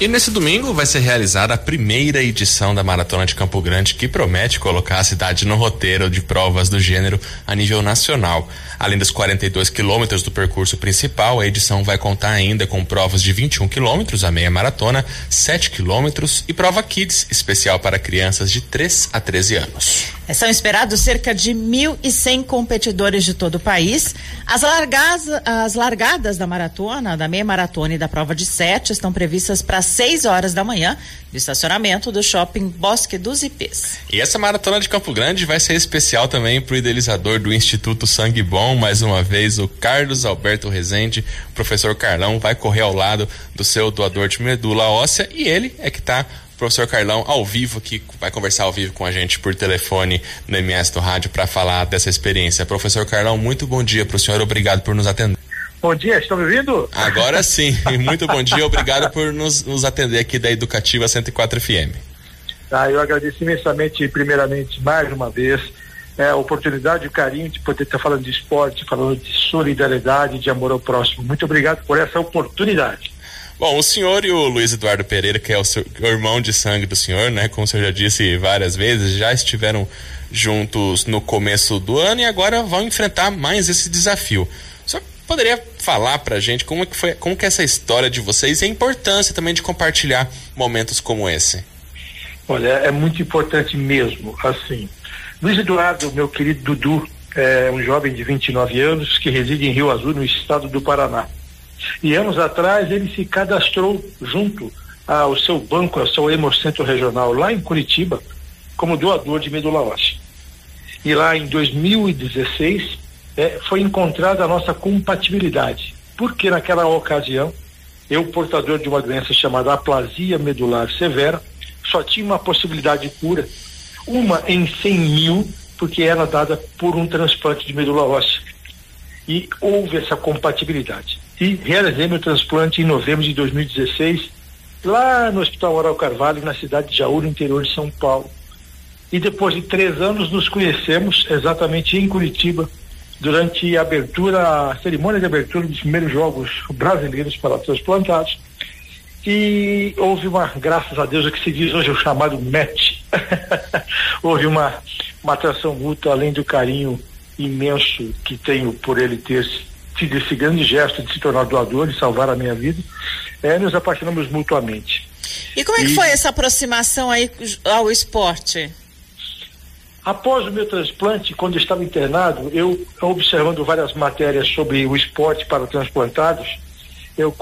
E nesse domingo vai ser realizada a primeira edição da Maratona de Campo Grande, que promete colocar a cidade no roteiro de provas do gênero a nível nacional. Além dos 42 quilômetros do percurso principal, a edição vai contar ainda com provas de 21 quilômetros, a meia maratona, 7 quilômetros e prova Kids, especial para crianças de 3 a 13 anos. São esperados cerca de 1.100 competidores de todo o país. As, largas, as largadas da maratona, da meia maratona e da prova de sete estão previstas para 6 horas da manhã no estacionamento do shopping Bosque dos Ipês. E essa maratona de Campo Grande vai ser especial também para o idealizador do Instituto Sangue Bom, mais uma vez, o Carlos Alberto Rezende. Professor Carlão vai correr ao lado do seu doador de medula óssea e ele é que está professor Carlão ao vivo aqui, vai conversar ao vivo com a gente por telefone no MS do Rádio para falar dessa experiência. Professor Carlão, muito bom dia para o senhor, obrigado por nos atender. Bom dia, estão me ouvindo? Agora sim, muito bom dia, obrigado por nos, nos atender aqui da Educativa 104 FM. Ah, eu agradeço imensamente, primeiramente, mais uma vez, é, a oportunidade e o carinho de poder estar falando de esporte, falando de solidariedade, de amor ao próximo. Muito obrigado por essa oportunidade. Bom, o senhor e o Luiz Eduardo Pereira, que é o, seu, o irmão de sangue do senhor, né? Como o senhor já disse várias vezes, já estiveram juntos no começo do ano e agora vão enfrentar mais esse desafio. O senhor poderia falar pra gente como é que foi, como que é essa história de vocês e a importância também de compartilhar momentos como esse? Olha, é muito importante mesmo, assim. Luiz Eduardo, meu querido Dudu, é um jovem de 29 anos que reside em Rio Azul, no estado do Paraná. E anos atrás ele se cadastrou junto ao seu banco, ao seu Hemocentro Regional, lá em Curitiba, como doador de medula óssea. E lá em 2016 é, foi encontrada a nossa compatibilidade, porque naquela ocasião eu, portador de uma doença chamada aplasia medular severa, só tinha uma possibilidade de cura, uma em 100 mil, porque era dada por um transplante de medula óssea. E houve essa compatibilidade e realizei meu transplante em novembro de 2016, lá no Hospital Oral Carvalho, na cidade de Jaú, no interior de São Paulo. E depois de três anos nos conhecemos exatamente em Curitiba, durante a abertura, a cerimônia de abertura dos primeiros Jogos Brasileiros para Transplantados. E houve uma, graças a Deus, o que se diz hoje o chamado match. houve uma, uma atração mútua, além do carinho imenso que tenho por ele ter tive esse grande gesto de se tornar doador e salvar a minha vida, é, nos apaixonamos mutuamente. E como é que e, foi essa aproximação aí ao esporte? Após o meu transplante, quando eu estava internado, eu observando várias matérias sobre o esporte para transplantados, eu,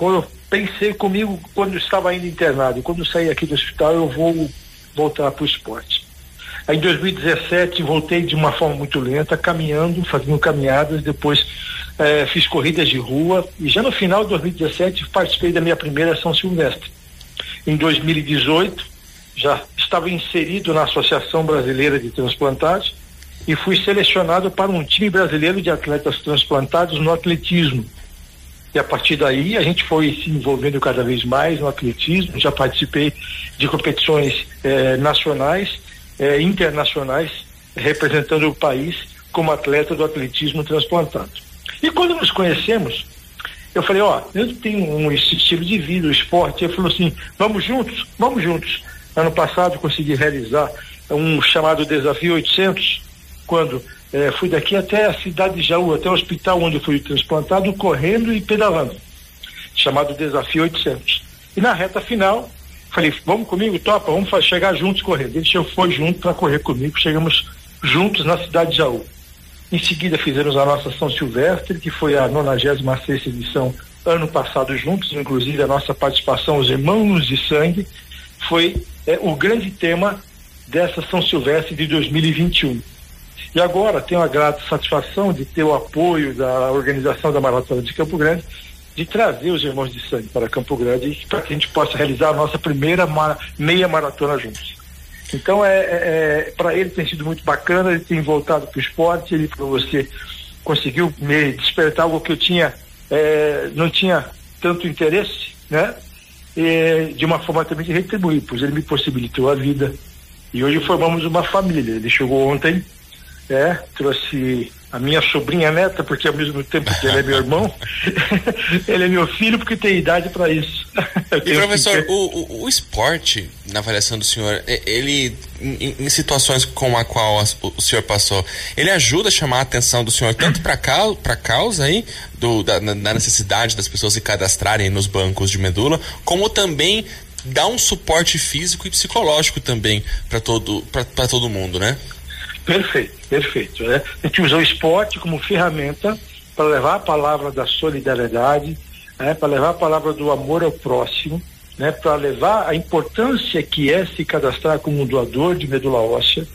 pensei comigo quando estava ainda internado, quando sair aqui do hospital eu vou voltar para o esporte. Aí, em 2017 voltei de uma forma muito lenta, caminhando, fazendo caminhadas, depois eh, fiz corridas de rua e já no final de 2017 participei da minha primeira São Silvestre. Em 2018 já estava inserido na Associação Brasileira de Transplantados e fui selecionado para um time brasileiro de atletas transplantados no atletismo. E a partir daí a gente foi se envolvendo cada vez mais no atletismo, já participei de competições eh, nacionais, eh, internacionais, representando o país como atleta do atletismo transplantado. E quando nos conhecemos, eu falei, ó, eu tenho um, estilo de vida, o esporte. Ele falou assim, vamos juntos? Vamos juntos. Ano passado consegui realizar um chamado Desafio 800, quando eh, fui daqui até a cidade de Jaú, até o hospital onde fui transplantado, correndo e pedalando, chamado Desafio 800. E na reta final, falei, vamos comigo, topa, vamos chegar juntos correndo. Ele foi junto para correr comigo, chegamos juntos na cidade de Jaú. Em seguida fizemos a nossa São Silvestre, que foi a 96 edição ano passado juntos, inclusive a nossa participação, os irmãos de sangue, foi é, o grande tema dessa São Silvestre de 2021. E agora tenho a grata satisfação de ter o apoio da organização da Maratona de Campo Grande, de trazer os irmãos de sangue para Campo Grande para que a gente possa realizar a nossa primeira meia maratona juntos. Então, é, é, é para ele tem sido muito bacana, ele tem voltado para o esporte, ele para você conseguiu me despertar algo que eu tinha, é, não tinha tanto interesse, né? E, de uma forma também de retribuir, pois ele me possibilitou a vida E hoje formamos uma família. Ele chegou ontem, é, trouxe a minha sobrinha neta, porque ao mesmo tempo que ele é meu irmão, ele é meu filho porque tem idade para isso. e professor, que... o, o, esporte, na avaliação do senhor, ele, em, em situações como a qual o senhor passou, ele ajuda a chamar a atenção do senhor tanto para a causa aí, do, da, da necessidade das pessoas se cadastrarem nos bancos de medula, como também dá um suporte físico e psicológico também para todo, todo mundo, né? Perfeito, perfeito. Né? A gente usa o esporte como ferramenta para levar a palavra da solidariedade, né? para levar a palavra do amor ao próximo, né? para levar a importância que é se cadastrar como um doador de medula óssea,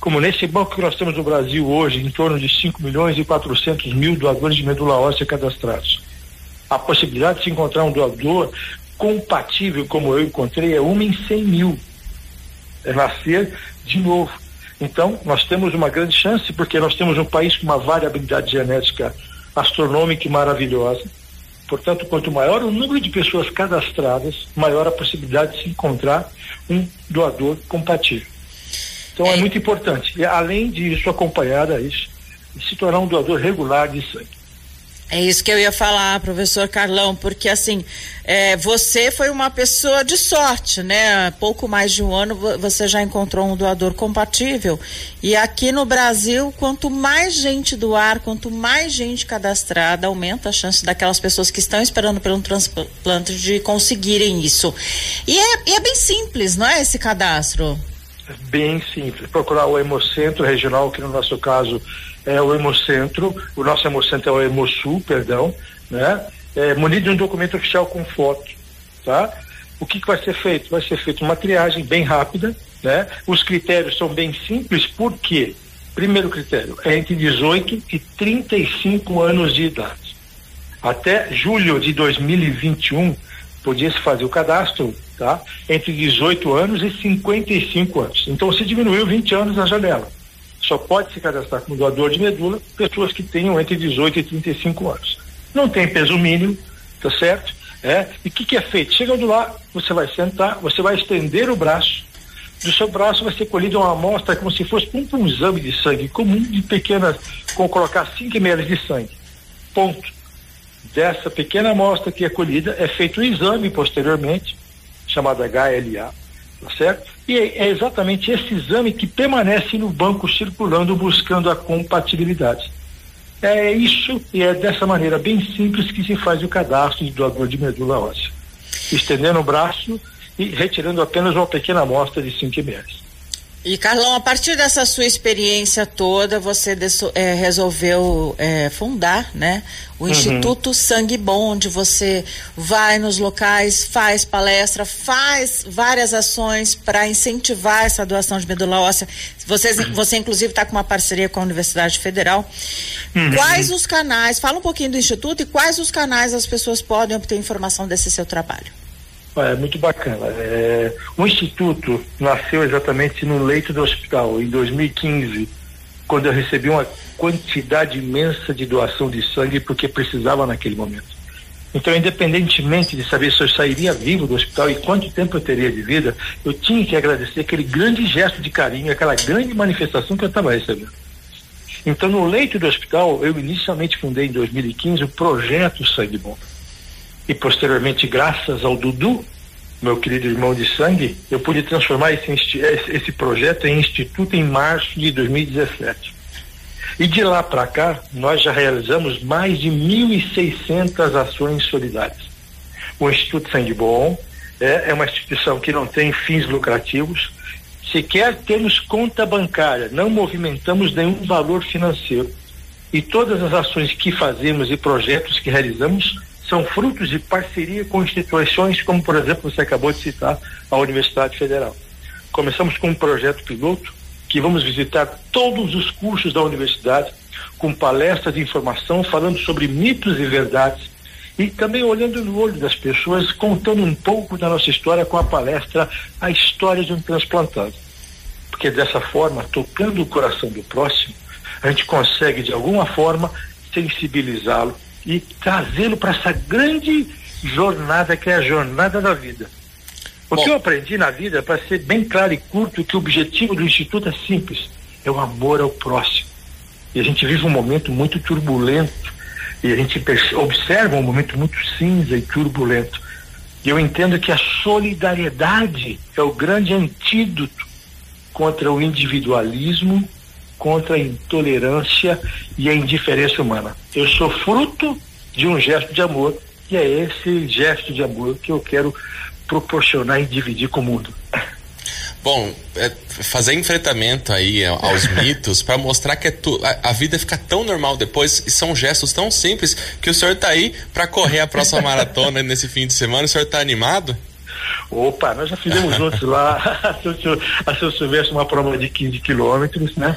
como nesse banco que nós temos no Brasil hoje, em torno de 5 milhões e 400 mil doadores de medula óssea cadastrados. A possibilidade de se encontrar um doador compatível como eu encontrei é uma em 100 mil. É nascer de novo. Então, nós temos uma grande chance, porque nós temos um país com uma variabilidade genética astronômica e maravilhosa. Portanto, quanto maior o número de pessoas cadastradas, maior a possibilidade de se encontrar um doador compatível. Então, é, é muito importante. E, além disso, acompanhar a isso, se tornar um doador regular de sangue. É isso que eu ia falar, professor Carlão, porque assim, é, você foi uma pessoa de sorte, né? Pouco mais de um ano você já encontrou um doador compatível. E aqui no Brasil, quanto mais gente doar, quanto mais gente cadastrada, aumenta a chance daquelas pessoas que estão esperando pelo transplante de conseguirem isso. E é, e é bem simples, não é esse cadastro? Bem simples. Procurar o Hemocentro Regional, que no nosso caso é o Hemocentro, o nosso Hemocentro é o Hemosul, perdão, né? É, munido de um documento oficial com foto, tá? O que, que vai ser feito? Vai ser feita uma triagem bem rápida, né? Os critérios são bem simples, por quê? Primeiro critério, é entre 18 e 35 anos de idade. Até julho de 2021, podia se fazer o cadastro, tá? Entre 18 anos e 55 anos. Então, se diminuiu 20 anos a janela só pode se cadastrar como doador de medula pessoas que tenham entre 18 e 35 anos. Não tem peso mínimo, tá certo? É, e o que, que é feito? Chegando lá, você vai sentar, você vai estender o braço, do seu braço vai ser colhida uma amostra como se fosse um, um exame de sangue comum, de pequenas, com colocar 5 ml de sangue. Ponto. Dessa pequena amostra que é colhida, é feito um exame posteriormente, chamado HLA, tá certo? E é, é exatamente esse exame que permanece no banco circulando buscando a compatibilidade. É isso e é dessa maneira bem simples que se faz o cadastro de doador de medula óssea. Estendendo o braço e retirando apenas uma pequena amostra de 5 ml. E Carlão, a partir dessa sua experiência toda, você é, resolveu é, fundar, né, o uhum. Instituto Sangue Bom, onde você vai nos locais, faz palestra, faz várias ações para incentivar essa doação de medula óssea. Você, uhum. você inclusive está com uma parceria com a Universidade Federal. Uhum. Quais os canais? Fala um pouquinho do Instituto e quais os canais as pessoas podem obter informação desse seu trabalho. É muito bacana. É, o Instituto nasceu exatamente no leito do hospital, em 2015, quando eu recebi uma quantidade imensa de doação de sangue porque precisava naquele momento. Então, independentemente de saber se eu sairia vivo do hospital e quanto tempo eu teria de vida, eu tinha que agradecer aquele grande gesto de carinho, aquela grande manifestação que eu estava recebendo. Então, no leito do hospital, eu inicialmente fundei em 2015 o projeto Sangue Bom e posteriormente, graças ao Dudu, meu querido irmão de sangue, eu pude transformar esse, esse projeto em instituto em março de 2017. E de lá para cá, nós já realizamos mais de 1.600 ações solidárias. O Instituto Sangue Bom é, é uma instituição que não tem fins lucrativos, sequer temos conta bancária, não movimentamos nenhum valor financeiro. E todas as ações que fazemos e projetos que realizamos são frutos de parceria com instituições como, por exemplo, você acabou de citar, a Universidade Federal. Começamos com um projeto piloto que vamos visitar todos os cursos da universidade com palestras de informação falando sobre mitos e verdades e também olhando no olho das pessoas, contando um pouco da nossa história com a palestra A História de um Transplantado. Porque dessa forma, tocando o coração do próximo, a gente consegue de alguma forma sensibilizá-lo e trazê-lo para essa grande jornada que é a jornada da vida. O Bom. que eu aprendi na vida, para ser bem claro e curto, que o objetivo do Instituto é simples: é o amor ao próximo. E a gente vive um momento muito turbulento, e a gente observa um momento muito cinza e turbulento. E eu entendo que a solidariedade é o grande antídoto contra o individualismo, contra a intolerância e a indiferença humana. Eu sou fruto de um gesto de amor e é esse gesto de amor que eu quero proporcionar e dividir com o mundo. Bom, é fazer enfrentamento aí aos mitos para mostrar que é tu, a, a, vida fica tão normal depois e são gestos tão simples que o senhor está aí para correr a próxima maratona nesse fim de semana. O senhor está animado? Opa, nós já fizemos juntos lá, a seu Silvestre, uma prova de 15 quilômetros, né?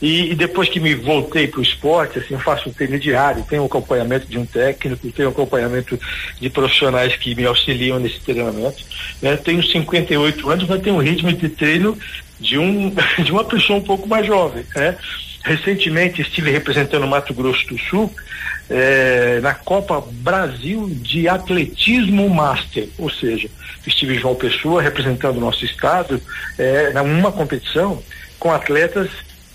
E, e, depois que me voltei para o esporte, assim, eu faço um treino diário, tenho um acompanhamento de um técnico, tenho um acompanhamento de profissionais que me auxiliam nesse treinamento. Né? Tenho 58 anos, mas tenho um ritmo de treino de, um, de uma pessoa um pouco mais jovem. Né? Recentemente estive representando o Mato Grosso do Sul é, na Copa Brasil de Atletismo Master, ou seja, estive João Pessoa representando o nosso estado é, numa competição com atletas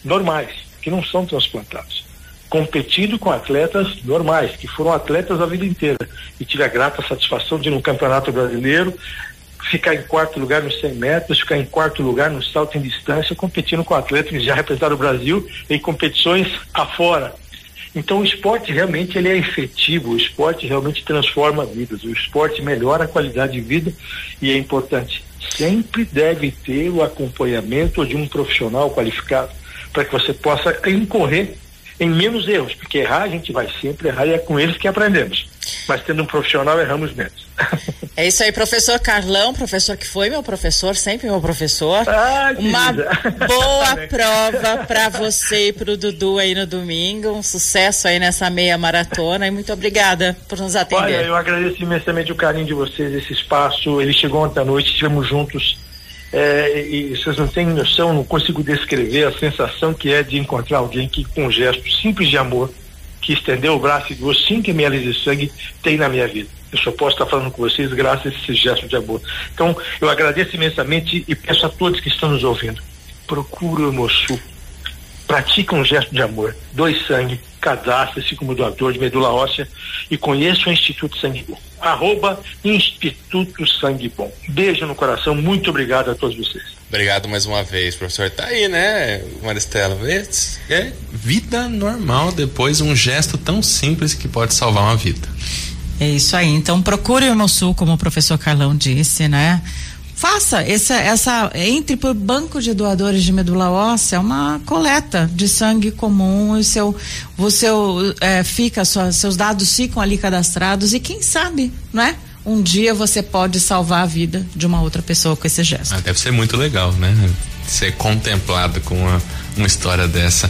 normais, que não são transplantados, competindo com atletas normais, que foram atletas a vida inteira. E tive a grata satisfação de, no Campeonato Brasileiro, ficar em quarto lugar nos 100 metros, ficar em quarto lugar no salto em distância, competindo com atletas que já representaram o Brasil em competições afora. Então o esporte realmente ele é efetivo, o esporte realmente transforma vidas, o esporte melhora a qualidade de vida e é importante. Sempre deve ter o acompanhamento de um profissional qualificado para que você possa incorrer em menos erros, porque errar a gente vai sempre errar e é com eles que aprendemos. Mas tendo um profissional, erramos menos. É isso aí, professor Carlão, professor que foi meu professor, sempre meu professor. Ah, Uma boa prova para você e para o Dudu aí no domingo. Um sucesso aí nessa meia maratona e muito obrigada por nos atender. Olha, eu agradeço imensamente o carinho de vocês, esse espaço. Ele chegou ontem à noite, estivemos juntos é, e vocês não têm noção, não consigo descrever a sensação que é de encontrar alguém que, com um gesto simples de amor, que estendeu o braço e doou 5 ml de sangue, tem na minha vida. Eu só posso estar falando com vocês graças a esse gesto de amor. Então, eu agradeço imensamente e peço a todos que estão nos ouvindo: procure o Moçu pratica um gesto de amor, doe sangue, cadastre-se como doador de medula óssea e conheça o Instituto Sangue Bom. Arroba Instituto Sangue Bom. Beijo no coração, muito obrigado a todos vocês. Obrigado mais uma vez, professor. Tá aí, né, Maristela? É vida normal depois um gesto tão simples que pode salvar uma vida. É isso aí. Então procure o Hemosul, como o professor Carlão disse, né? Faça essa, essa entre por banco de doadores de medula óssea uma coleta de sangue comum o seu você é, fica sua, seus dados ficam ali cadastrados e quem sabe não é? Um dia você pode salvar a vida de uma outra pessoa com esse gesto. Ah, deve ser muito legal né? Ser contemplado com uma, uma história dessa